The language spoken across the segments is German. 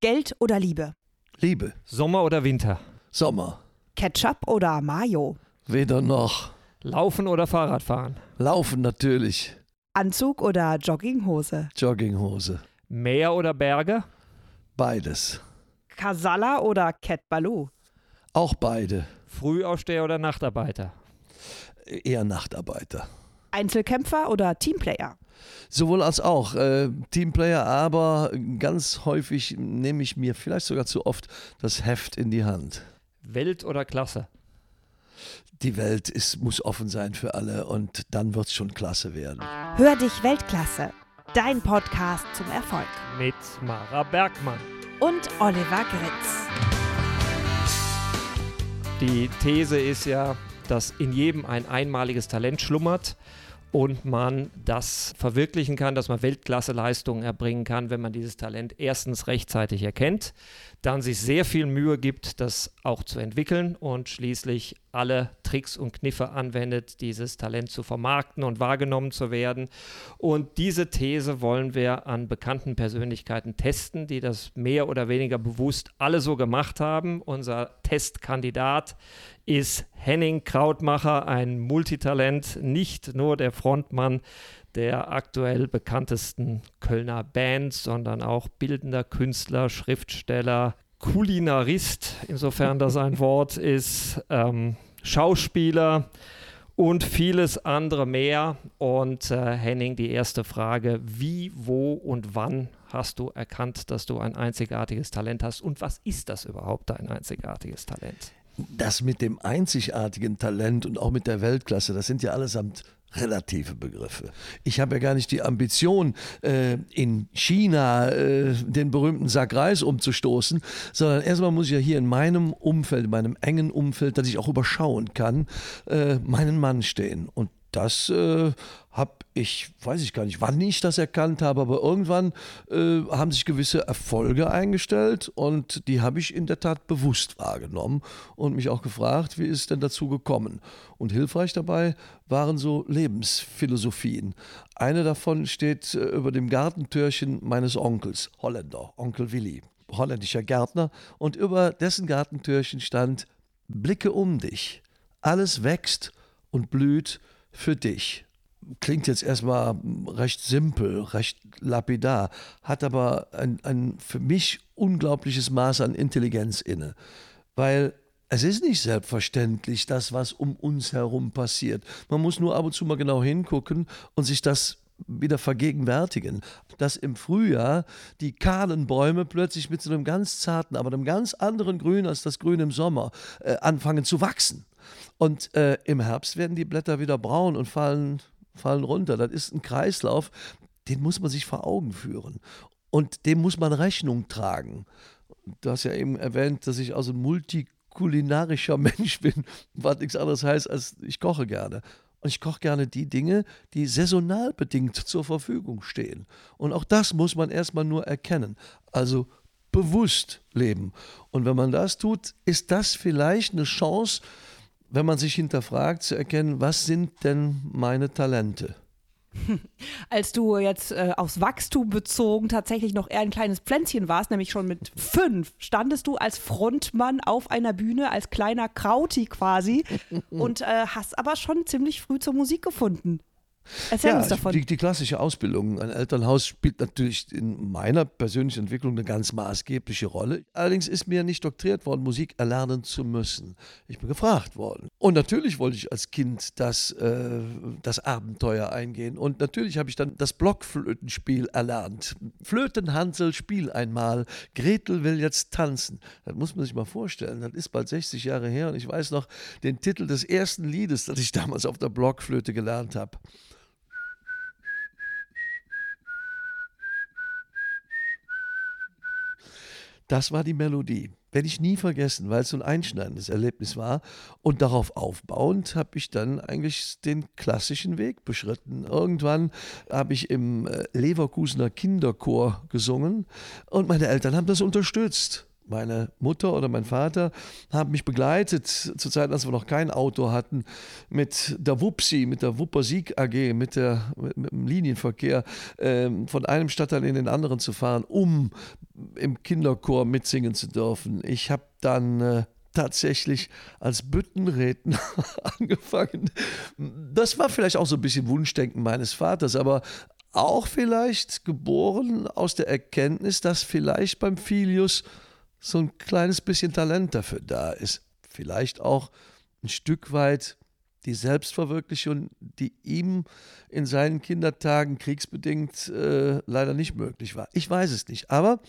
Geld oder Liebe? Liebe. Sommer oder Winter? Sommer. Ketchup oder Mayo? Weder noch. Laufen oder Fahrradfahren? Laufen natürlich. Anzug oder Jogginghose? Jogginghose. Meer oder Berge? Beides. Kasala oder Cat Baloo? Auch beide. Frühaufsteher oder Nachtarbeiter? Eher Nachtarbeiter. Einzelkämpfer oder Teamplayer? Sowohl als auch. Äh, Teamplayer, aber ganz häufig nehme ich mir vielleicht sogar zu oft das Heft in die Hand. Welt oder Klasse? Die Welt ist, muss offen sein für alle und dann wird es schon klasse werden. Hör dich Weltklasse. Dein Podcast zum Erfolg. Mit Mara Bergmann. Und Oliver Gritz. Die These ist ja, dass in jedem ein einmaliges Talent schlummert und man das verwirklichen kann, dass man Weltklasse-Leistungen erbringen kann, wenn man dieses Talent erstens rechtzeitig erkennt, dann sich sehr viel Mühe gibt, das auch zu entwickeln und schließlich alle Tricks und Kniffe anwendet, dieses Talent zu vermarkten und wahrgenommen zu werden. Und diese These wollen wir an bekannten Persönlichkeiten testen, die das mehr oder weniger bewusst alle so gemacht haben. Unser Testkandidat ist Henning Krautmacher, ein Multitalent, nicht nur der Frontmann der aktuell bekanntesten Kölner Bands, sondern auch bildender Künstler, Schriftsteller, Kulinarist, insofern das ein Wort ist, ähm, Schauspieler und vieles andere mehr. Und äh, Henning, die erste Frage, wie, wo und wann hast du erkannt, dass du ein einzigartiges Talent hast und was ist das überhaupt, dein einzigartiges Talent? Das mit dem einzigartigen Talent und auch mit der Weltklasse, das sind ja allesamt relative Begriffe. Ich habe ja gar nicht die Ambition, äh, in China äh, den berühmten Sack Reis umzustoßen, sondern erstmal muss ich ja hier in meinem Umfeld, in meinem engen Umfeld, das ich auch überschauen kann, äh, meinen Mann stehen. Und das äh, habe ich, weiß ich gar nicht, wann ich das erkannt habe, aber irgendwann äh, haben sich gewisse Erfolge eingestellt und die habe ich in der Tat bewusst wahrgenommen und mich auch gefragt, wie ist es denn dazu gekommen? Und hilfreich dabei waren so Lebensphilosophien. Eine davon steht äh, über dem Gartentürchen meines Onkels, Holländer, Onkel Willi, holländischer Gärtner, und über dessen Gartentürchen stand, Blicke um dich, alles wächst und blüht für dich. Klingt jetzt erstmal recht simpel, recht lapidar, hat aber ein, ein für mich unglaubliches Maß an Intelligenz inne. Weil es ist nicht selbstverständlich, das, was um uns herum passiert. Man muss nur ab und zu mal genau hingucken und sich das wieder vergegenwärtigen, dass im Frühjahr die kahlen Bäume plötzlich mit so einem ganz zarten, aber einem ganz anderen Grün als das Grün im Sommer äh, anfangen zu wachsen. Und äh, im Herbst werden die Blätter wieder braun und fallen, fallen runter. Das ist ein Kreislauf, den muss man sich vor Augen führen. Und dem muss man Rechnung tragen. Du hast ja eben erwähnt, dass ich also ein multikulinarischer Mensch bin, was nichts anderes heißt, als ich koche gerne. Und ich koche gerne die Dinge, die saisonal bedingt zur Verfügung stehen. Und auch das muss man erstmal nur erkennen. Also bewusst leben. Und wenn man das tut, ist das vielleicht eine Chance, wenn man sich hinterfragt, zu erkennen, was sind denn meine Talente? Als du jetzt äh, aufs Wachstum bezogen tatsächlich noch eher ein kleines Pflänzchen warst, nämlich schon mit fünf, standest du als Frontmann auf einer Bühne, als kleiner Krauti quasi und äh, hast aber schon ziemlich früh zur Musik gefunden. Erzähl ja, uns davon. Die, die, klassische Ausbildung. Ein Elternhaus spielt natürlich in meiner persönlichen Entwicklung eine ganz maßgebliche Rolle. Allerdings ist mir nicht doktriert worden, Musik erlernen zu müssen. Ich bin gefragt worden. Und natürlich wollte ich als Kind das, äh, das Abenteuer eingehen. Und natürlich habe ich dann das Blockflötenspiel erlernt. Flötenhansel, spiel einmal. Gretel will jetzt tanzen. Das muss man sich mal vorstellen. Das ist bald 60 Jahre her und ich weiß noch den Titel des ersten Liedes, das ich damals auf der Blockflöte gelernt habe. Das war die Melodie. Werde ich nie vergessen, weil es so ein einschneidendes Erlebnis war. Und darauf aufbauend habe ich dann eigentlich den klassischen Weg beschritten. Irgendwann habe ich im äh, Leverkusener Kinderchor gesungen und meine Eltern haben das unterstützt. Meine Mutter oder mein Vater haben mich begleitet, zu Zeiten, als wir noch kein Auto hatten, mit der Wupsi, mit der Wupper Sieg AG, mit, der, mit dem Linienverkehr ähm, von einem Stadtteil in den anderen zu fahren, um im Kinderchor mitsingen zu dürfen. Ich habe dann äh, tatsächlich als Büttenredner angefangen. Das war vielleicht auch so ein bisschen Wunschdenken meines Vaters, aber auch vielleicht geboren aus der Erkenntnis, dass vielleicht beim Filius so ein kleines bisschen Talent dafür da ist. Vielleicht auch ein Stück weit die Selbstverwirklichung, die ihm in seinen Kindertagen kriegsbedingt äh, leider nicht möglich war. Ich weiß es nicht, aber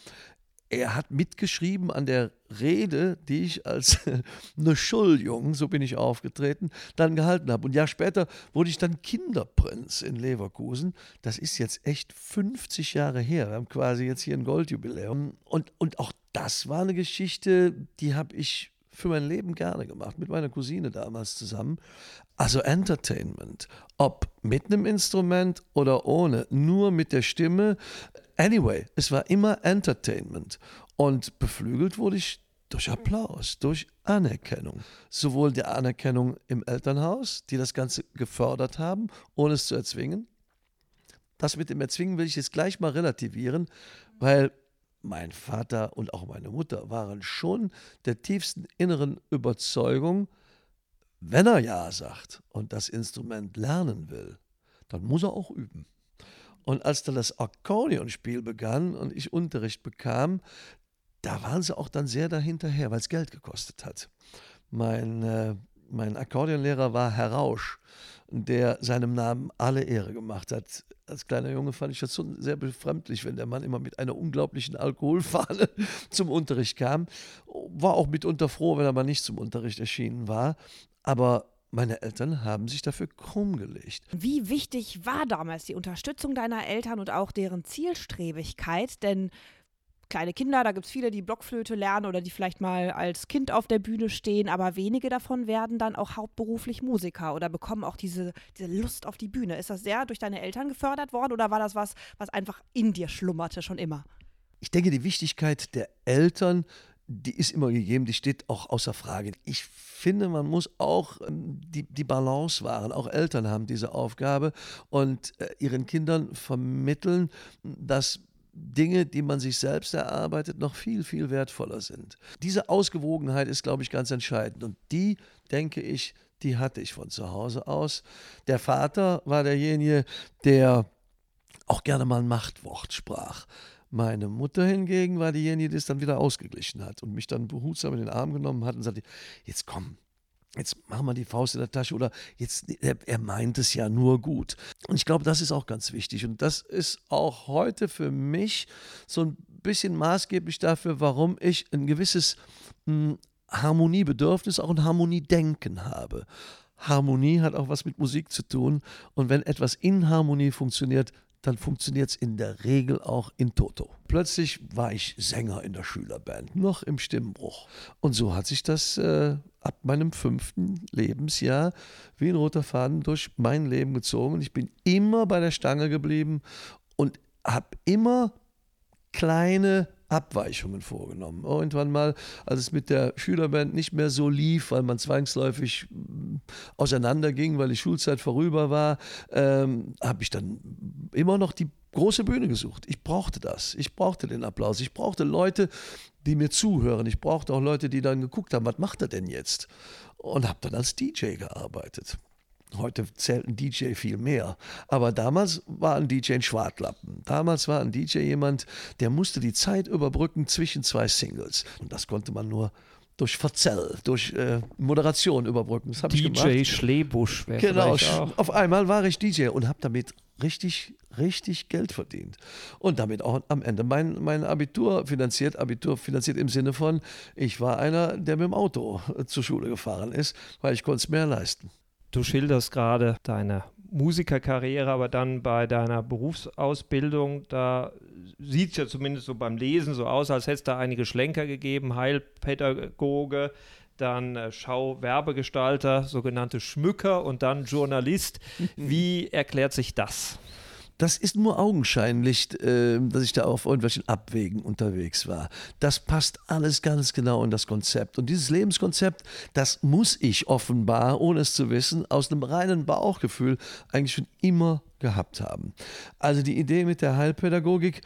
er hat mitgeschrieben an der Rede, die ich als eine Schuljung, so bin ich aufgetreten, dann gehalten habe. Und ein Jahr später wurde ich dann Kinderprinz in Leverkusen. Das ist jetzt echt 50 Jahre her. Wir haben quasi jetzt hier ein Goldjubiläum. Und, und auch das war eine Geschichte, die habe ich für mein Leben gerne gemacht, mit meiner Cousine damals zusammen. Also Entertainment, ob mit einem Instrument oder ohne, nur mit der Stimme. Anyway, es war immer Entertainment. Und beflügelt wurde ich durch Applaus, durch Anerkennung. Sowohl die Anerkennung im Elternhaus, die das Ganze gefördert haben, ohne es zu erzwingen. Das mit dem Erzwingen will ich jetzt gleich mal relativieren, weil mein Vater und auch meine Mutter waren schon der tiefsten inneren Überzeugung, wenn er Ja sagt und das Instrument lernen will, dann muss er auch üben. Und als dann das Akkordeonspiel begann und ich Unterricht bekam, da waren sie auch dann sehr dahinterher, weil es Geld gekostet hat. Mein, äh, mein Akkordeonlehrer war Herr Rausch, der seinem Namen alle Ehre gemacht hat als kleiner Junge fand ich das schon sehr befremdlich, wenn der Mann immer mit einer unglaublichen Alkoholfahne zum Unterricht kam. War auch mitunter froh, wenn er mal nicht zum Unterricht erschienen war. Aber meine Eltern haben sich dafür krumm gelegt. Wie wichtig war damals die Unterstützung deiner Eltern und auch deren Zielstrebigkeit? Denn kleine Kinder, da gibt es viele, die Blockflöte lernen oder die vielleicht mal als Kind auf der Bühne stehen, aber wenige davon werden dann auch hauptberuflich Musiker oder bekommen auch diese, diese Lust auf die Bühne. Ist das sehr durch deine Eltern gefördert worden oder war das was, was einfach in dir schlummerte schon immer? Ich denke, die Wichtigkeit der Eltern die ist immer gegeben, die steht auch außer Frage. Ich finde, man muss auch ähm, die, die Balance wahren. Auch Eltern haben diese Aufgabe und äh, ihren Kindern vermitteln, dass Dinge, die man sich selbst erarbeitet, noch viel, viel wertvoller sind. Diese Ausgewogenheit ist, glaube ich, ganz entscheidend. Und die, denke ich, die hatte ich von zu Hause aus. Der Vater war derjenige, der auch gerne mal ein Machtwort sprach. Meine Mutter hingegen war diejenige, die es dann wieder ausgeglichen hat und mich dann behutsam in den Arm genommen hat und sagte, jetzt komm, jetzt mach mal die Faust in der Tasche oder jetzt, er, er, meint es ja nur gut. Und ich glaube, das ist auch ganz wichtig. Und das ist auch heute für mich so ein bisschen maßgeblich dafür, warum ich ein gewisses hm, Harmoniebedürfnis, auch ein Harmoniedenken habe. Harmonie hat auch was mit Musik zu tun. Und wenn etwas in Harmonie funktioniert, dann funktioniert es in der Regel auch in Toto. Plötzlich war ich Sänger in der Schülerband, noch im Stimmbruch. Und so hat sich das äh, ab meinem fünften Lebensjahr wie ein roter Faden durch mein Leben gezogen. Ich bin immer bei der Stange geblieben und habe immer kleine Abweichungen vorgenommen. Irgendwann mal, als es mit der Schülerband nicht mehr so lief, weil man zwangsläufig mm, auseinanderging, weil die Schulzeit vorüber war, ähm, habe ich dann immer noch die große Bühne gesucht. Ich brauchte das. Ich brauchte den Applaus. Ich brauchte Leute, die mir zuhören. Ich brauchte auch Leute, die dann geguckt haben, was macht er denn jetzt? Und habe dann als DJ gearbeitet. Heute zählt ein DJ viel mehr. Aber damals war ein DJ ein Schwartlappen. Damals war ein DJ jemand, der musste die Zeit überbrücken zwischen zwei Singles. Und das konnte man nur durch Verzell, durch äh, Moderation überbrücken. Das DJ ich gemacht. Schlebusch wäre Genau, auch. auf einmal war ich DJ und habe damit richtig, richtig Geld verdient. Und damit auch am Ende mein, mein Abitur finanziert. Abitur finanziert im Sinne von, ich war einer, der mit dem Auto zur Schule gefahren ist, weil ich konnte es mehr leisten. Du schilderst gerade deine Musikerkarriere, aber dann bei deiner Berufsausbildung, da sieht es ja zumindest so beim Lesen so aus, als hätte es da einige Schlenker gegeben, Heilpädagoge, dann äh, Schauwerbegestalter, sogenannte Schmücker und dann Journalist. Wie erklärt sich das? Das ist nur augenscheinlich, äh, dass ich da auf irgendwelchen Abwegen unterwegs war. Das passt alles ganz genau in das Konzept. Und dieses Lebenskonzept, das muss ich offenbar, ohne es zu wissen, aus einem reinen Bauchgefühl eigentlich schon immer gehabt haben. Also die Idee mit der Heilpädagogik,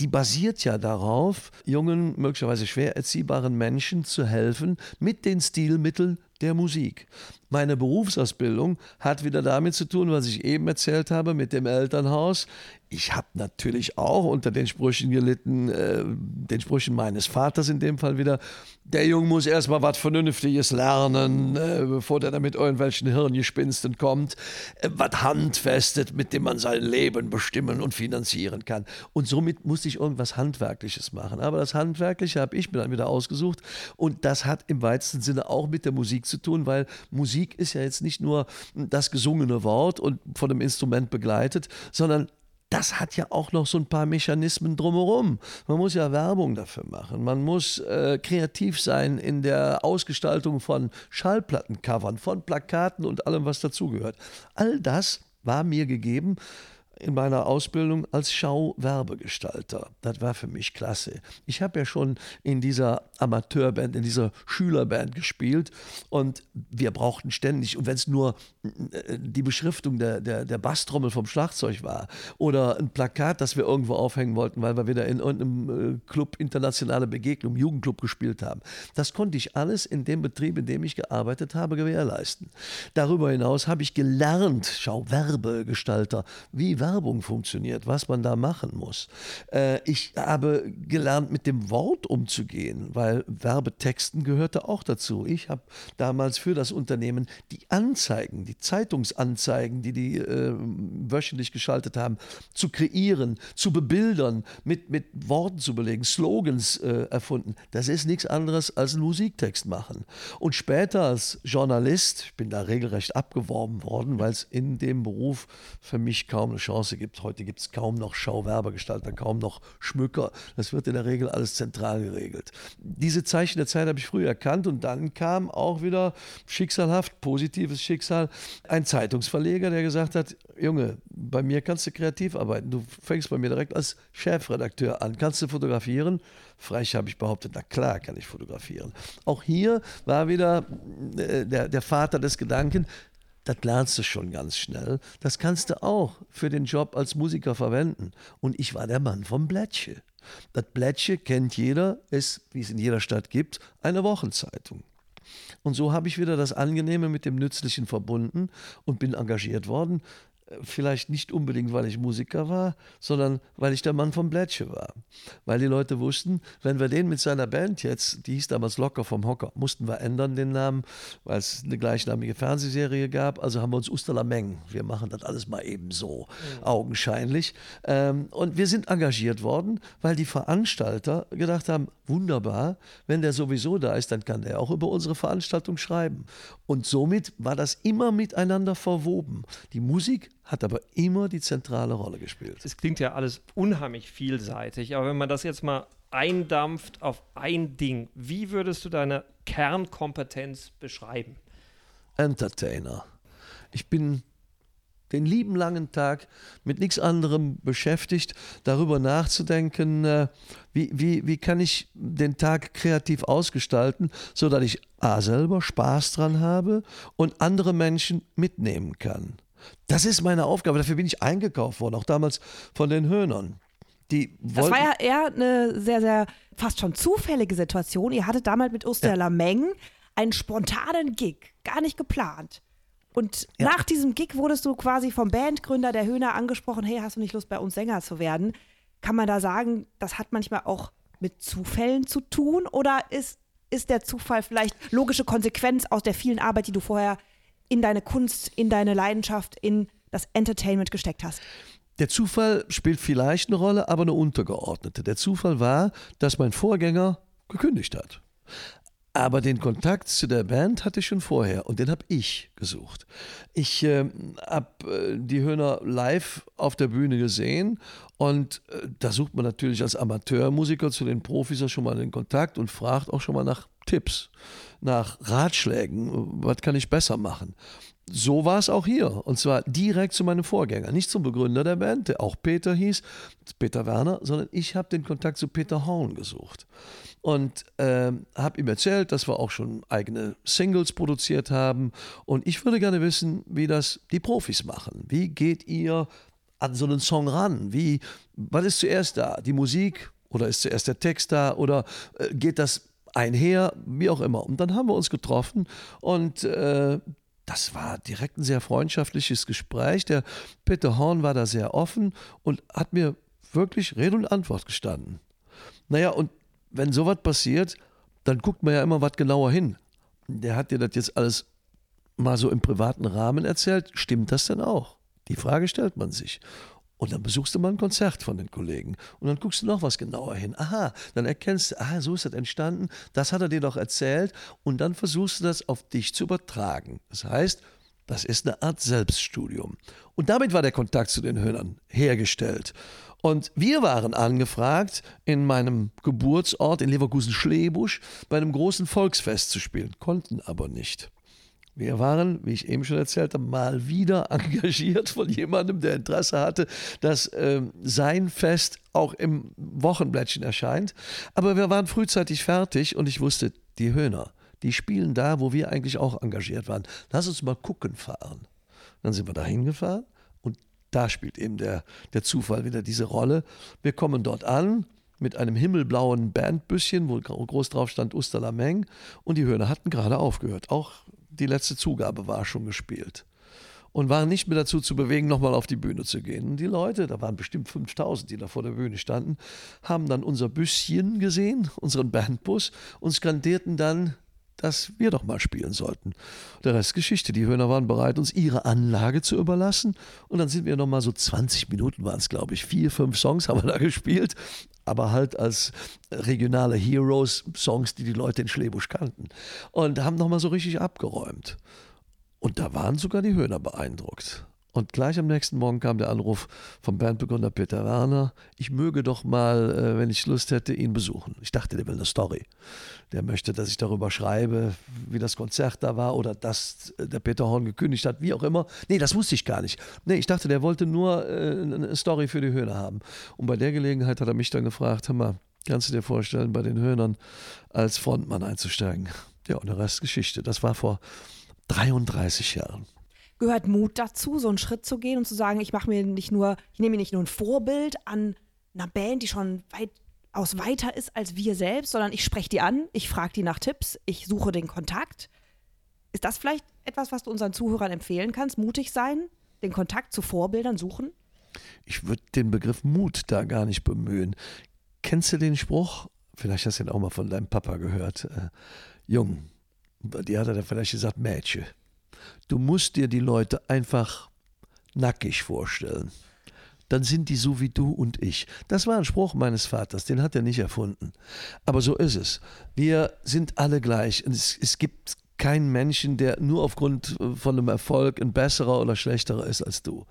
die basiert ja darauf, jungen, möglicherweise schwer erziehbaren Menschen zu helfen mit den Stilmitteln der Musik. Meine Berufsausbildung hat wieder damit zu tun, was ich eben erzählt habe, mit dem Elternhaus ich habe natürlich auch unter den Sprüchen gelitten, äh, den Sprüchen meines Vaters in dem Fall wieder, der Junge muss erstmal was Vernünftiges lernen, äh, bevor der da mit irgendwelchen Hirngespinsten kommt, äh, was handfestet, mit dem man sein Leben bestimmen und finanzieren kann. Und somit musste ich irgendwas Handwerkliches machen. Aber das Handwerkliche habe ich mir dann wieder ausgesucht und das hat im weitesten Sinne auch mit der Musik zu tun, weil Musik ist ja jetzt nicht nur das gesungene Wort und von einem Instrument begleitet, sondern das hat ja auch noch so ein paar Mechanismen drumherum. Man muss ja Werbung dafür machen. Man muss äh, kreativ sein in der Ausgestaltung von Schallplattencovern, von Plakaten und allem, was dazugehört. All das war mir gegeben in meiner Ausbildung als Schauwerbegestalter. Das war für mich klasse. Ich habe ja schon in dieser Amateurband, in dieser Schülerband gespielt und wir brauchten ständig, und wenn es nur äh, die Beschriftung der, der, der Basstrommel vom Schlagzeug war oder ein Plakat, das wir irgendwo aufhängen wollten, weil wir wieder in irgendeinem äh, Club internationale Begegnung, Jugendclub gespielt haben. Das konnte ich alles in dem Betrieb, in dem ich gearbeitet habe, gewährleisten. Darüber hinaus habe ich gelernt, Schauwerbegestalter, wie Werbung funktioniert, was man da machen muss. Äh, ich habe gelernt, mit dem Wort umzugehen, weil Werbetexten gehörte auch dazu. Ich habe damals für das Unternehmen die Anzeigen, die Zeitungsanzeigen, die die äh, wöchentlich geschaltet haben, zu kreieren, zu bebildern, mit, mit Worten zu belegen, Slogans äh, erfunden. Das ist nichts anderes als einen Musiktext machen. Und später als Journalist, ich bin da regelrecht abgeworben worden, weil es in dem Beruf für mich kaum eine Chance Chance gibt. Heute gibt es kaum noch Schauwerbegestalter, kaum noch Schmücker. Das wird in der Regel alles zentral geregelt. Diese Zeichen der Zeit habe ich früh erkannt und dann kam auch wieder schicksalhaft, positives Schicksal, ein Zeitungsverleger, der gesagt hat, Junge, bei mir kannst du kreativ arbeiten. Du fängst bei mir direkt als Chefredakteur an. Kannst du fotografieren? Frech habe ich behauptet, na klar kann ich fotografieren. Auch hier war wieder äh, der, der Vater des Gedanken, das lernst du schon ganz schnell. Das kannst du auch für den Job als Musiker verwenden. Und ich war der Mann vom Blättche. Das Blättche kennt jeder, ist, wie es in jeder Stadt gibt, eine Wochenzeitung. Und so habe ich wieder das Angenehme mit dem Nützlichen verbunden und bin engagiert worden vielleicht nicht unbedingt, weil ich Musiker war, sondern weil ich der Mann vom Blättche war. Weil die Leute wussten, wenn wir den mit seiner Band jetzt, die hieß damals Locker vom Hocker, mussten wir ändern den Namen, weil es eine gleichnamige Fernsehserie gab. Also haben wir uns Usterlameng, wir machen das alles mal eben so, mhm. augenscheinlich. Ähm, und wir sind engagiert worden, weil die Veranstalter gedacht haben, wunderbar, wenn der sowieso da ist, dann kann der auch über unsere Veranstaltung schreiben. Und somit war das immer miteinander verwoben. Die Musik hat aber immer die zentrale Rolle gespielt. Es klingt ja alles unheimlich vielseitig, aber wenn man das jetzt mal eindampft auf ein Ding, wie würdest du deine Kernkompetenz beschreiben? Entertainer. Ich bin den lieben langen Tag mit nichts anderem beschäftigt, darüber nachzudenken, äh, wie, wie, wie kann ich den Tag kreativ ausgestalten, sodass ich A selber Spaß dran habe und andere Menschen mitnehmen kann. Das ist meine Aufgabe. Dafür bin ich eingekauft worden, auch damals von den Höhnern. Die das war ja eher eine sehr, sehr fast schon zufällige Situation. Ihr hattet damals mit Ursula ja. Meng einen spontanen Gig, gar nicht geplant. Und ja. nach diesem Gig wurdest du quasi vom Bandgründer der Höhner angesprochen, hey, hast du nicht Lust bei uns Sänger zu werden? Kann man da sagen, das hat manchmal auch mit Zufällen zu tun oder ist, ist der Zufall vielleicht logische Konsequenz aus der vielen Arbeit, die du vorher in deine Kunst, in deine Leidenschaft, in das Entertainment gesteckt hast? Der Zufall spielt vielleicht eine Rolle, aber eine untergeordnete. Der Zufall war, dass mein Vorgänger gekündigt hat. Aber den Kontakt zu der Band hatte ich schon vorher und den habe ich gesucht. Ich äh, habe äh, die Höhner live auf der Bühne gesehen und äh, da sucht man natürlich als Amateurmusiker zu den Profis auch schon mal den Kontakt und fragt auch schon mal nach Tipps, nach Ratschlägen, was kann ich besser machen. so war es auch hier. Und zwar direkt zu meinem Vorgänger. Nicht zum Begründer der Band, der auch Peter hieß, Peter Werner, sondern ich habe den Kontakt zu Peter Horn gesucht. Und äh, habe ihm erzählt, dass wir auch schon eigene Singles produziert haben. Und ich würde gerne wissen, wie das die Profis machen. Wie geht ihr an so einen Song ran? Wie, was ist zuerst da? Die Musik oder ist zuerst der Text da? Oder äh, geht das einher? Wie auch immer. Und dann haben wir uns getroffen und äh, das war direkt ein sehr freundschaftliches Gespräch. Der Peter Horn war da sehr offen und hat mir wirklich Rede und Antwort gestanden. Naja, und wenn sowas passiert, dann guckt man ja immer was genauer hin. Der hat dir das jetzt alles mal so im privaten Rahmen erzählt. Stimmt das denn auch? Die Frage stellt man sich. Und dann besuchst du mal ein Konzert von den Kollegen. Und dann guckst du noch was genauer hin. Aha, dann erkennst du, ah, so ist das entstanden. Das hat er dir doch erzählt. Und dann versuchst du das auf dich zu übertragen. Das heißt, das ist eine Art Selbststudium. Und damit war der Kontakt zu den Höhnern hergestellt. Und wir waren angefragt, in meinem Geburtsort in Leverkusen-Schlebusch bei einem großen Volksfest zu spielen, konnten aber nicht. Wir waren, wie ich eben schon erzählt habe, mal wieder engagiert von jemandem, der Interesse hatte, dass äh, sein Fest auch im Wochenblättchen erscheint. Aber wir waren frühzeitig fertig und ich wusste, die Höhner, die spielen da, wo wir eigentlich auch engagiert waren. Lass uns mal gucken fahren. Dann sind wir da hingefahren und da spielt eben der, der Zufall wieder diese Rolle. Wir kommen dort an, mit einem himmelblauen Bandbüsschen, wo groß drauf stand Usterlameng. Und die Höhner hatten gerade aufgehört. Auch die letzte Zugabe war schon gespielt. Und waren nicht mehr dazu zu bewegen, nochmal auf die Bühne zu gehen. Und die Leute, da waren bestimmt 5000, die da vor der Bühne standen, haben dann unser Büsschen gesehen, unseren Bandbus, und skandierten dann, dass wir doch mal spielen sollten. Der Rest Geschichte. Die Höhner waren bereit, uns ihre Anlage zu überlassen. Und dann sind wir nochmal so 20 Minuten waren es, glaube ich. Vier, fünf Songs haben wir da gespielt aber halt als regionale Heroes, Songs, die die Leute in Schlebusch kannten. Und haben nochmal so richtig abgeräumt. Und da waren sogar die Höhner beeindruckt. Und gleich am nächsten Morgen kam der Anruf vom Bandbegründer Peter Werner, ich möge doch mal, äh, wenn ich Lust hätte, ihn besuchen. Ich dachte, der will eine Story. Der möchte, dass ich darüber schreibe, wie das Konzert da war oder dass äh, der Peter Horn gekündigt hat, wie auch immer. Nee, das wusste ich gar nicht. Nee, ich dachte, der wollte nur äh, eine Story für die Höhner haben. Und bei der Gelegenheit hat er mich dann gefragt, hör mal, kannst du dir vorstellen, bei den Höhnern als Frontmann einzusteigen? Ja, und der Rest Geschichte. Das war vor 33 Jahren gehört Mut dazu, so einen Schritt zu gehen und zu sagen, ich mache mir nicht nur, ich nehme mir nicht nur ein Vorbild an einer Band, die schon weitaus weiter ist als wir selbst, sondern ich spreche die an, ich frage die nach Tipps, ich suche den Kontakt. Ist das vielleicht etwas, was du unseren Zuhörern empfehlen kannst? Mutig sein, den Kontakt zu Vorbildern suchen? Ich würde den Begriff Mut da gar nicht bemühen. Kennst du den Spruch? Vielleicht hast du ihn auch mal von deinem Papa gehört. Äh, Jung, die hat er vielleicht gesagt, Mädchen. Du musst dir die Leute einfach nackig vorstellen. Dann sind die so wie du und ich. Das war ein Spruch meines Vaters, den hat er nicht erfunden. Aber so ist es. Wir sind alle gleich. Es, es gibt keinen Menschen, der nur aufgrund von einem Erfolg ein besserer oder schlechterer ist als du.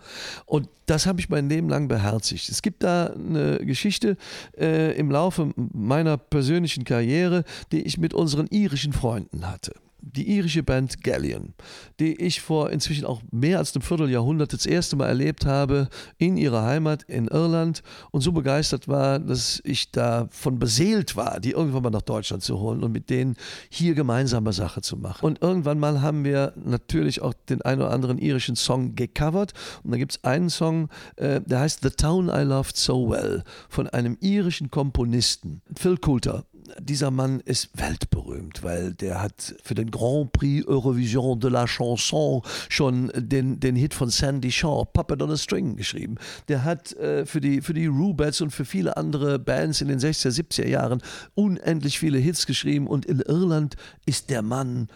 Und das habe ich mein Leben lang beherzigt. Es gibt da eine Geschichte äh, im Laufe meiner persönlichen Karriere, die ich mit unseren irischen Freunden hatte die irische Band Galleon, die ich vor inzwischen auch mehr als einem Vierteljahrhundert das erste Mal erlebt habe in ihrer Heimat in Irland und so begeistert war, dass ich davon beseelt war, die irgendwann mal nach Deutschland zu holen und mit denen hier gemeinsame Sache zu machen. Und irgendwann mal haben wir natürlich auch den einen oder anderen irischen Song gecovert und da gibt es einen Song, äh, der heißt The Town I Loved So Well von einem irischen Komponisten, Phil Coulter dieser Mann ist weltberühmt, weil der hat für den Grand Prix Eurovision de la Chanson schon den, den Hit von Sandy Shaw, Puppet on a String, geschrieben. Der hat äh, für die, für die Rubettes und für viele andere Bands in den 60er, 70er Jahren unendlich viele Hits geschrieben und in Irland ist der Mann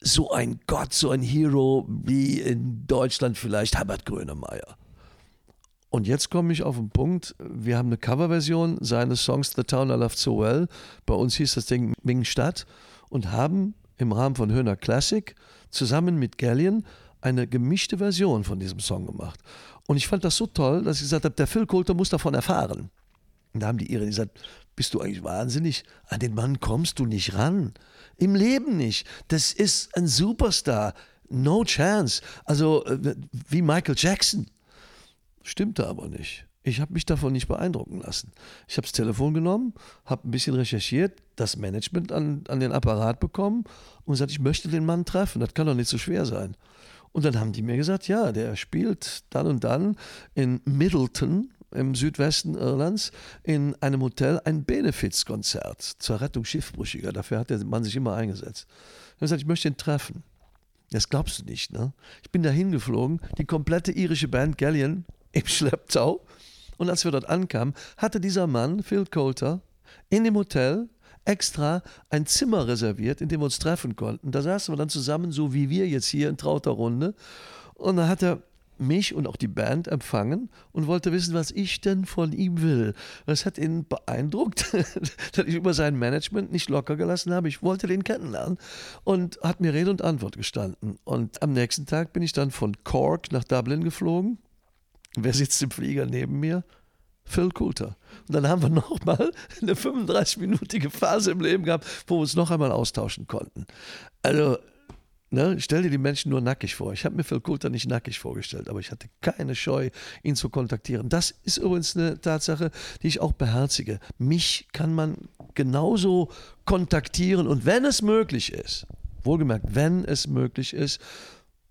so ein Gott, so ein Hero wie in Deutschland vielleicht Herbert Grönemeyer. Und jetzt komme ich auf den Punkt, wir haben eine Coverversion seines Songs The Town I Loved So Well. Bei uns hieß das Ding Mingstadt und haben im Rahmen von Höhner Classic zusammen mit Gallion eine gemischte Version von diesem Song gemacht. Und ich fand das so toll, dass ich gesagt habe, der Phil Coulter muss davon erfahren. Und da haben die Iren gesagt, bist du eigentlich wahnsinnig? An den Mann kommst du nicht ran. Im Leben nicht. Das ist ein Superstar no chance. Also äh, wie Michael Jackson. Stimmte aber nicht. Ich habe mich davon nicht beeindrucken lassen. Ich habe das Telefon genommen, habe ein bisschen recherchiert, das Management an, an den Apparat bekommen und gesagt, ich möchte den Mann treffen. Das kann doch nicht so schwer sein. Und dann haben die mir gesagt, ja, der spielt dann und dann in Middleton im Südwesten Irlands in einem Hotel ein Benefizkonzert zur Rettung Schiffbrüchiger. Dafür hat der Mann sich immer eingesetzt. Er hat gesagt, ich möchte ihn treffen. Das glaubst du nicht, ne? Ich bin da hingeflogen, die komplette irische Band Galleon im Schlepptau. Und als wir dort ankamen, hatte dieser Mann, Phil Coulter, in dem Hotel extra ein Zimmer reserviert, in dem wir uns treffen konnten. Da saßen wir dann zusammen, so wie wir jetzt hier in trauter Runde. Und da hat er mich und auch die Band empfangen und wollte wissen, was ich denn von ihm will. Das hat ihn beeindruckt, dass ich über sein Management nicht locker gelassen habe. Ich wollte den kennenlernen und hat mir Rede und Antwort gestanden. Und am nächsten Tag bin ich dann von Cork nach Dublin geflogen. Wer sitzt im Flieger neben mir? Phil Coulter. Und dann haben wir nochmal eine 35-minütige Phase im Leben gehabt, wo wir uns noch einmal austauschen konnten. Also, ne, stell dir die Menschen nur nackig vor. Ich habe mir Phil Coulter nicht nackig vorgestellt, aber ich hatte keine Scheu, ihn zu kontaktieren. Das ist übrigens eine Tatsache, die ich auch beherzige. Mich kann man genauso kontaktieren und wenn es möglich ist, wohlgemerkt, wenn es möglich ist,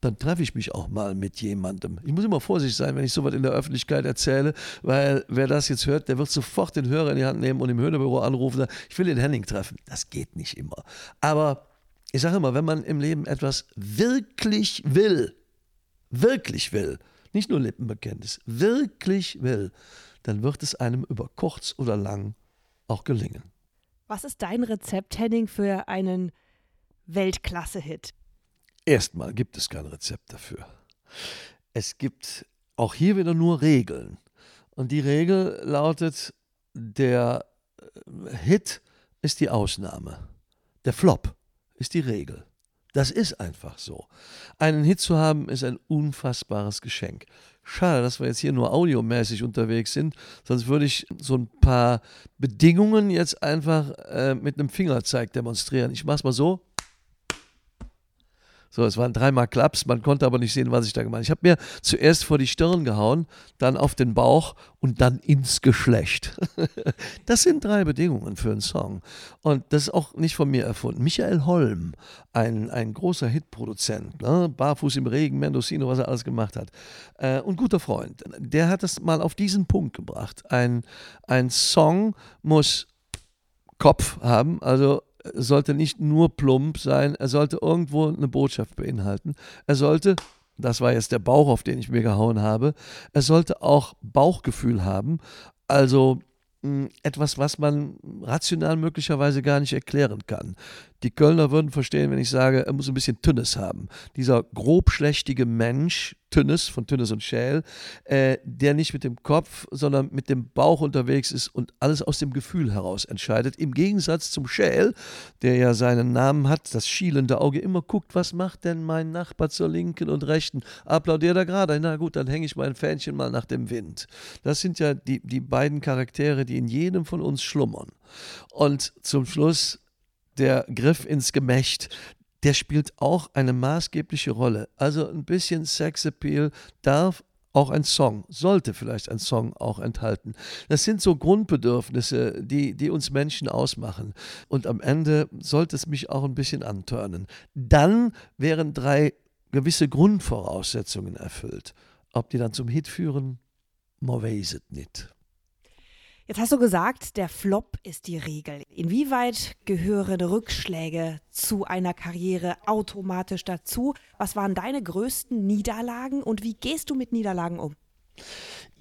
dann treffe ich mich auch mal mit jemandem. Ich muss immer vorsichtig sein, wenn ich sowas in der Öffentlichkeit erzähle, weil wer das jetzt hört, der wird sofort den Hörer in die Hand nehmen und im Höhnerbüro anrufen, ich will den Henning treffen. Das geht nicht immer. Aber ich sage immer, wenn man im Leben etwas wirklich will, wirklich will, nicht nur Lippenbekenntnis, wirklich will, dann wird es einem über kurz oder lang auch gelingen. Was ist dein Rezept, Henning, für einen Weltklasse-Hit? Erstmal gibt es kein Rezept dafür. Es gibt auch hier wieder nur Regeln. Und die Regel lautet, der äh, Hit ist die Ausnahme. Der Flop ist die Regel. Das ist einfach so. Einen Hit zu haben, ist ein unfassbares Geschenk. Schade, dass wir jetzt hier nur audiomäßig unterwegs sind, sonst würde ich so ein paar Bedingungen jetzt einfach äh, mit einem Fingerzeig demonstrieren. Ich mache es mal so. So, es waren dreimal Klaps, man konnte aber nicht sehen, was ich da gemacht habe. Ich habe mir zuerst vor die Stirn gehauen, dann auf den Bauch und dann ins Geschlecht. das sind drei Bedingungen für einen Song. Und das ist auch nicht von mir erfunden. Michael Holm, ein, ein großer Hitproduzent, ne? Barfuß im Regen, Mendocino, was er alles gemacht hat, äh, und guter Freund, der hat das mal auf diesen Punkt gebracht. Ein, ein Song muss Kopf haben, also sollte nicht nur plump sein, er sollte irgendwo eine Botschaft beinhalten. Er sollte, das war jetzt der Bauch, auf den ich mir gehauen habe, er sollte auch Bauchgefühl haben, also hm, etwas, was man rational möglicherweise gar nicht erklären kann. Die Kölner würden verstehen, wenn ich sage, er muss ein bisschen Tünnes haben. Dieser grobschlächtige Mensch, Tünnes von Tünnes und Schäl, äh, der nicht mit dem Kopf, sondern mit dem Bauch unterwegs ist und alles aus dem Gefühl heraus entscheidet. Im Gegensatz zum Schäl, der ja seinen Namen hat, das schielende Auge immer guckt, was macht denn mein Nachbar zur linken und rechten? Applaudiert er gerade? Na gut, dann hänge ich mein Fähnchen mal nach dem Wind. Das sind ja die, die beiden Charaktere, die in jedem von uns schlummern. Und zum Schluss der Griff ins Gemächt, der spielt auch eine maßgebliche Rolle. Also ein bisschen Sexappeal darf auch ein Song, sollte vielleicht ein Song auch enthalten. Das sind so Grundbedürfnisse, die, die uns Menschen ausmachen. Und am Ende sollte es mich auch ein bisschen antörnen. Dann wären drei gewisse Grundvoraussetzungen erfüllt. Ob die dann zum Hit führen, man weiß es nicht. Jetzt hast du gesagt, der Flop ist die Regel. Inwieweit gehören Rückschläge zu einer Karriere automatisch dazu? Was waren deine größten Niederlagen und wie gehst du mit Niederlagen um?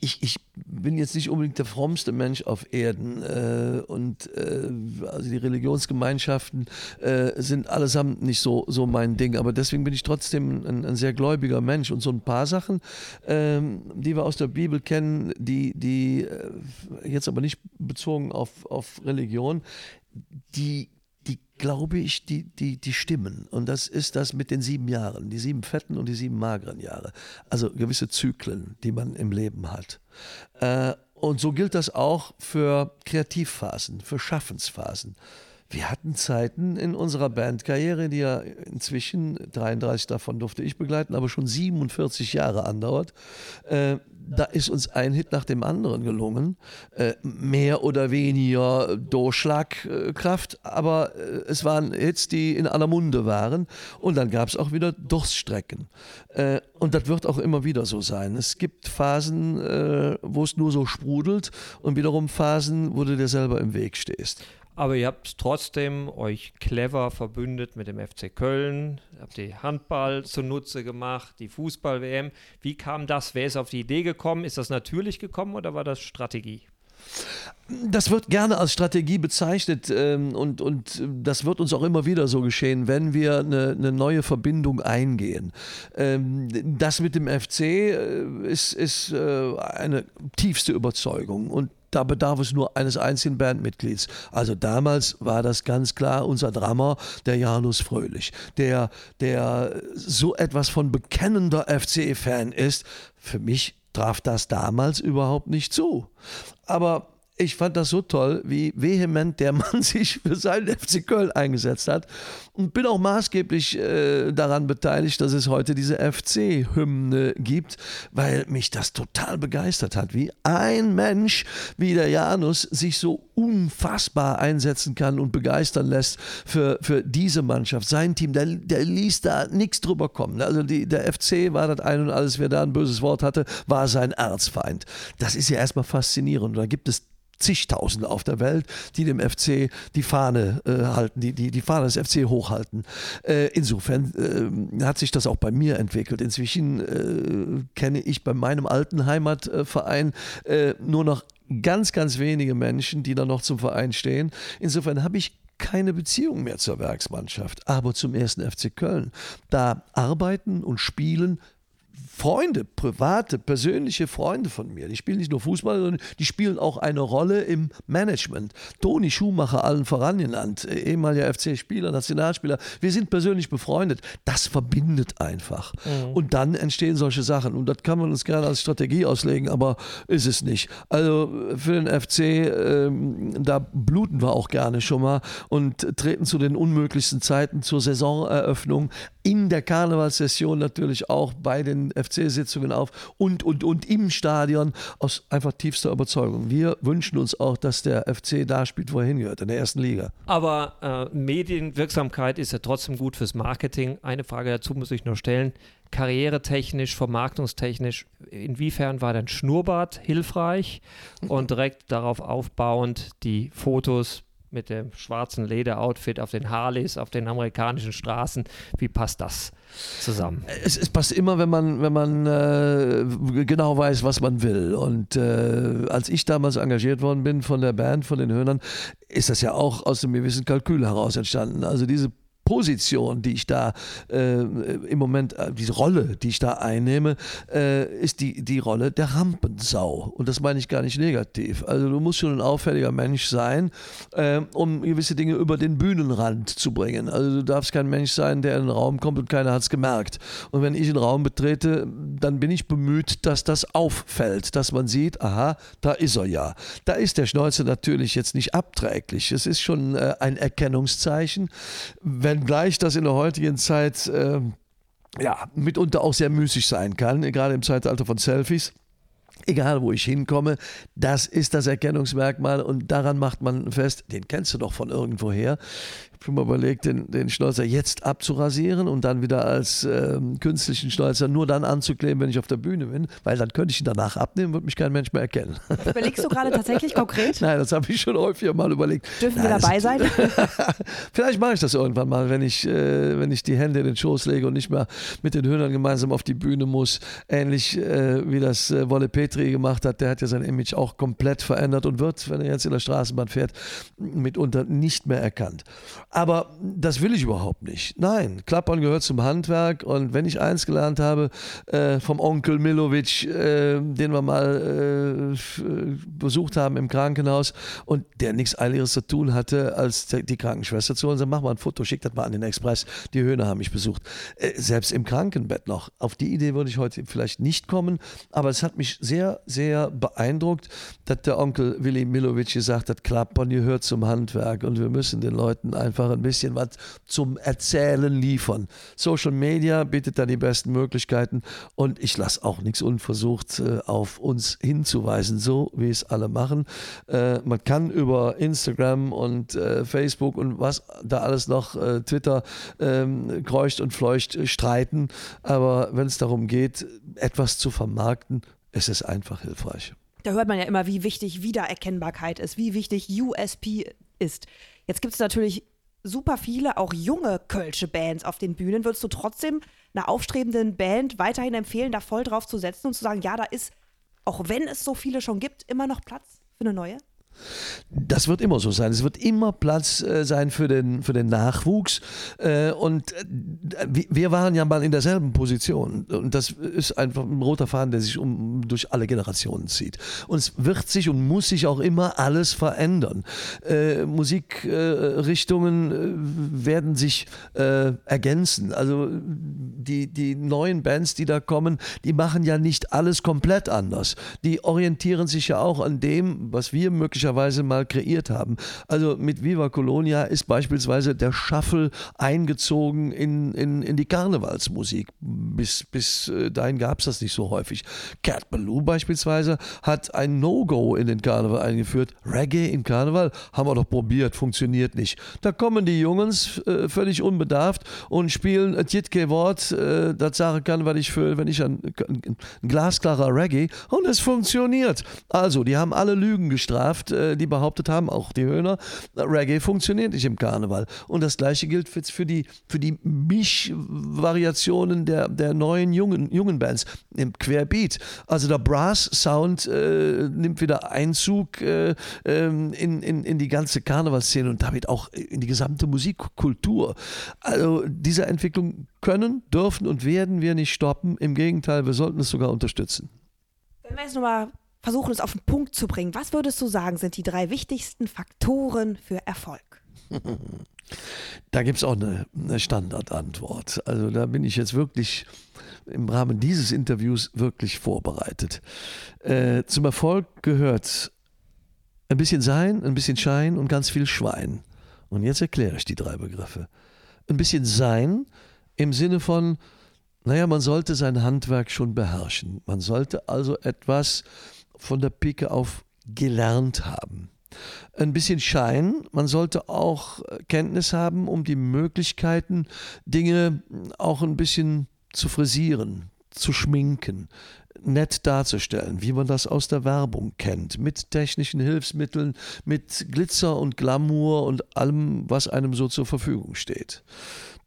Ich, ich bin jetzt nicht unbedingt der frommste Mensch auf Erden äh, und äh, also die Religionsgemeinschaften äh, sind allesamt nicht so, so mein Ding, aber deswegen bin ich trotzdem ein, ein sehr gläubiger Mensch. Und so ein paar Sachen, ähm, die wir aus der Bibel kennen, die, die äh, jetzt aber nicht bezogen auf, auf Religion, die die glaube ich, die, die, die stimmen. Und das ist das mit den sieben Jahren, die sieben fetten und die sieben mageren Jahre. Also gewisse Zyklen, die man im Leben hat. Äh, und so gilt das auch für Kreativphasen, für Schaffensphasen. Wir hatten Zeiten in unserer Bandkarriere, die ja inzwischen 33 davon durfte ich begleiten, aber schon 47 Jahre andauert. Äh, da ist uns ein Hit nach dem anderen gelungen. Äh, mehr oder weniger Durchschlagkraft, aber äh, es waren Hits, die in aller Munde waren. Und dann gab es auch wieder Durststrecken. Äh, und das wird auch immer wieder so sein. Es gibt Phasen, äh, wo es nur so sprudelt und wiederum Phasen, wo du dir selber im Weg stehst. Aber ihr habt trotzdem euch clever verbündet mit dem FC Köln, habt die Handball zunutze gemacht, die Fußball-WM. Wie kam das? Wer ist auf die Idee gekommen? Ist das natürlich gekommen oder war das Strategie? Das wird gerne als Strategie bezeichnet ähm, und, und das wird uns auch immer wieder so geschehen, wenn wir eine, eine neue Verbindung eingehen. Ähm, das mit dem FC äh, ist, ist äh, eine tiefste Überzeugung und da bedarf es nur eines einzigen Bandmitglieds. Also damals war das ganz klar unser Drummer, der Janus Fröhlich, der, der so etwas von bekennender FCE-Fan ist. Für mich traf das damals überhaupt nicht zu. Aber ich fand das so toll, wie vehement der Mann sich für seinen FC Köln eingesetzt hat und bin auch maßgeblich äh, daran beteiligt, dass es heute diese FC-Hymne gibt, weil mich das total begeistert hat, wie ein Mensch wie der Janus sich so unfassbar einsetzen kann und begeistern lässt für, für diese Mannschaft, sein Team, der, der ließ da nichts drüber kommen. Also die, der FC war das ein und alles, wer da ein böses Wort hatte, war sein Erzfeind. Das ist ja erstmal faszinierend. Da gibt es zigtausende auf der Welt, die dem FC die Fahne äh, halten, die, die die Fahne des FC hochhalten. Äh, insofern äh, hat sich das auch bei mir entwickelt. Inzwischen äh, kenne ich bei meinem alten Heimatverein äh, nur noch ganz, ganz wenige Menschen, die da noch zum Verein stehen. Insofern habe ich keine Beziehung mehr zur Werksmannschaft, aber zum ersten FC Köln. Da arbeiten und spielen Freunde, private, persönliche Freunde von mir. Die spielen nicht nur Fußball, sondern die spielen auch eine Rolle im Management. Toni Schumacher allen voran genannt, ehemaliger FC-Spieler, Nationalspieler. Wir sind persönlich befreundet. Das verbindet einfach. Mhm. Und dann entstehen solche Sachen. Und das kann man uns gerne als Strategie auslegen, aber ist es nicht. Also für den FC, ähm, da bluten wir auch gerne schon mal und treten zu den unmöglichsten Zeiten zur Saisoneröffnung in der Karnevalssession natürlich auch bei den FC-Sitzungen auf und, und, und im Stadion aus einfach tiefster Überzeugung. Wir wünschen uns auch, dass der FC da spielt, wo er hingehört, in der ersten Liga. Aber äh, Medienwirksamkeit ist ja trotzdem gut fürs Marketing. Eine Frage dazu muss ich nur stellen. Karrieretechnisch, vermarktungstechnisch, inwiefern war dein Schnurrbart hilfreich und direkt darauf aufbauend die Fotos mit dem schwarzen Lederoutfit auf den Harleys, auf den amerikanischen Straßen. Wie passt das zusammen? Es, es passt immer, wenn man, wenn man äh, genau weiß, was man will. Und äh, als ich damals engagiert worden bin von der Band, von den Höhnern, ist das ja auch aus einem gewissen Kalkül heraus entstanden. Also diese Position, die ich da äh, im Moment, äh, diese Rolle, die ich da einnehme, äh, ist die, die Rolle der Rampensau. Und das meine ich gar nicht negativ. Also du musst schon ein auffälliger Mensch sein, äh, um gewisse Dinge über den Bühnenrand zu bringen. Also du darfst kein Mensch sein, der in den Raum kommt und keiner hat es gemerkt. Und wenn ich den Raum betrete, dann bin ich bemüht, dass das auffällt, dass man sieht, aha, da ist er ja. Da ist der Schnäuzer natürlich jetzt nicht abträglich. Es ist schon äh, ein Erkennungszeichen. Wenn wenngleich das in der heutigen Zeit äh, ja, mitunter auch sehr müßig sein kann, gerade im Zeitalter von Selfies. Egal wo ich hinkomme, das ist das Erkennungsmerkmal und daran macht man fest, den kennst du doch von irgendwoher schon mal überlegt, den, den Schnäuzer jetzt abzurasieren und dann wieder als ähm, künstlichen Schnäuzer nur dann anzukleben, wenn ich auf der Bühne bin, weil dann könnte ich ihn danach abnehmen, würde mich kein Mensch mehr erkennen. Überlegst du gerade tatsächlich konkret? Nein, das habe ich schon häufiger mal überlegt. Dürfen Nein, wir dabei sein? Vielleicht mache ich das irgendwann mal, wenn ich, äh, wenn ich die Hände in den Schoß lege und nicht mehr mit den Hühnern gemeinsam auf die Bühne muss. Ähnlich äh, wie das äh, Wolle Petri gemacht hat. Der hat ja sein Image auch komplett verändert und wird, wenn er jetzt in der Straßenbahn fährt, mitunter nicht mehr erkannt. Aber das will ich überhaupt nicht. Nein, Klappern gehört zum Handwerk und wenn ich eins gelernt habe äh, vom Onkel Milovic, äh, den wir mal äh, besucht haben im Krankenhaus und der nichts Eiliges zu tun hatte, als die Krankenschwester zu uns, mach mal ein Foto, schick das mal an den Express. Die Höhner haben mich besucht. Äh, selbst im Krankenbett noch. Auf die Idee würde ich heute vielleicht nicht kommen, aber es hat mich sehr, sehr beeindruckt, dass der Onkel Willi Milovic gesagt hat, Klappern gehört zum Handwerk und wir müssen den Leuten einfach ein bisschen was zum Erzählen liefern. Social Media bietet da die besten Möglichkeiten und ich lasse auch nichts unversucht äh, auf uns hinzuweisen, so wie es alle machen. Äh, man kann über Instagram und äh, Facebook und was da alles noch, Twitter, ähm, kreucht und fleucht streiten, aber wenn es darum geht, etwas zu vermarkten, ist es einfach hilfreich. Da hört man ja immer, wie wichtig Wiedererkennbarkeit ist, wie wichtig USP ist. Jetzt gibt es natürlich super viele, auch junge Kölsche Bands auf den Bühnen. Würdest du trotzdem einer aufstrebenden Band weiterhin empfehlen, da voll drauf zu setzen und zu sagen, ja, da ist, auch wenn es so viele schon gibt, immer noch Platz für eine neue? Das wird immer so sein. Es wird immer Platz äh, sein für den, für den Nachwuchs. Äh, und äh, wir waren ja mal in derselben Position. Und das ist einfach ein roter Faden, der sich um, durch alle Generationen zieht. Und es wird sich und muss sich auch immer alles verändern. Äh, Musikrichtungen äh, werden sich äh, ergänzen. Also die, die neuen Bands, die da kommen, die machen ja nicht alles komplett anders. Die orientieren sich ja auch an dem, was wir möglicherweise mal kreiert haben. Also mit Viva Colonia ist beispielsweise der Shuffle eingezogen in, in, in die Karnevalsmusik. Bis, bis äh, dahin gab es das nicht so häufig. Cat Ballou beispielsweise hat ein No-Go in den Karneval eingeführt. Reggae im Karneval haben wir doch probiert, funktioniert nicht. Da kommen die Jungs äh, völlig unbedarft und spielen ein Jitke Wort, äh, das sagen kann, was ich für, wenn ich ein, ein glasklarer Reggae und es funktioniert. Also, die haben alle Lügen gestraft, äh, die behauptet haben, auch die Höhner, Reggae funktioniert nicht im Karneval. Und das gleiche gilt für die, für die Mischvariationen der, der neuen jungen, jungen Bands im Querbeat. Also der Brass-Sound äh, nimmt wieder Einzug äh, ähm, in, in, in die ganze Karnevalszene und damit auch in die gesamte Musikkultur. Also diese Entwicklung können, dürfen und werden wir nicht stoppen. Im Gegenteil, wir sollten es sogar unterstützen. Wenn wir jetzt nochmal versuchen, es auf den Punkt zu bringen. Was würdest du sagen, sind die drei wichtigsten Faktoren für Erfolg? Da gibt es auch eine, eine, Standardantwort. Also da bin ich jetzt wirklich im Rahmen dieses Interviews wirklich vorbereitet. Äh, zum Erfolg gehört ein bisschen Sein, ein bisschen Schein und ganz viel Schwein. Und jetzt erkläre ich die drei Begriffe. Ein bisschen Sein im Sinne von, naja, man sollte sein Handwerk schon beherrschen. Man sollte also etwas von der Pike auf gelernt haben. Ein bisschen Schein, man sollte auch Kenntnis haben, um die Möglichkeiten, Dinge auch ein bisschen zu frisieren, zu schminken, nett darzustellen, wie man das aus der Werbung kennt, mit technischen Hilfsmitteln, mit Glitzer und Glamour und allem, was einem so zur Verfügung steht.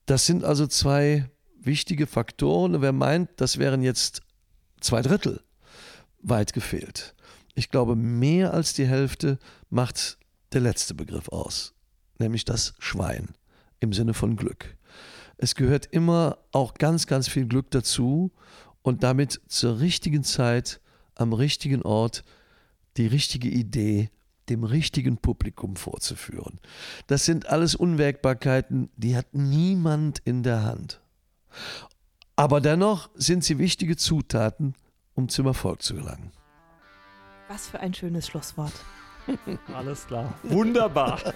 Das sind also zwei wichtige Faktoren. Wer meint, das wären jetzt zwei Drittel, weit gefehlt. Ich glaube, mehr als die Hälfte macht der letzte Begriff aus, nämlich das Schwein im Sinne von Glück. Es gehört immer auch ganz, ganz viel Glück dazu und damit zur richtigen Zeit, am richtigen Ort, die richtige Idee dem richtigen Publikum vorzuführen. Das sind alles Unwägbarkeiten, die hat niemand in der Hand. Aber dennoch sind sie wichtige Zutaten, um zum Erfolg zu gelangen. Was für ein schönes Schlusswort. Alles klar. Wunderbar.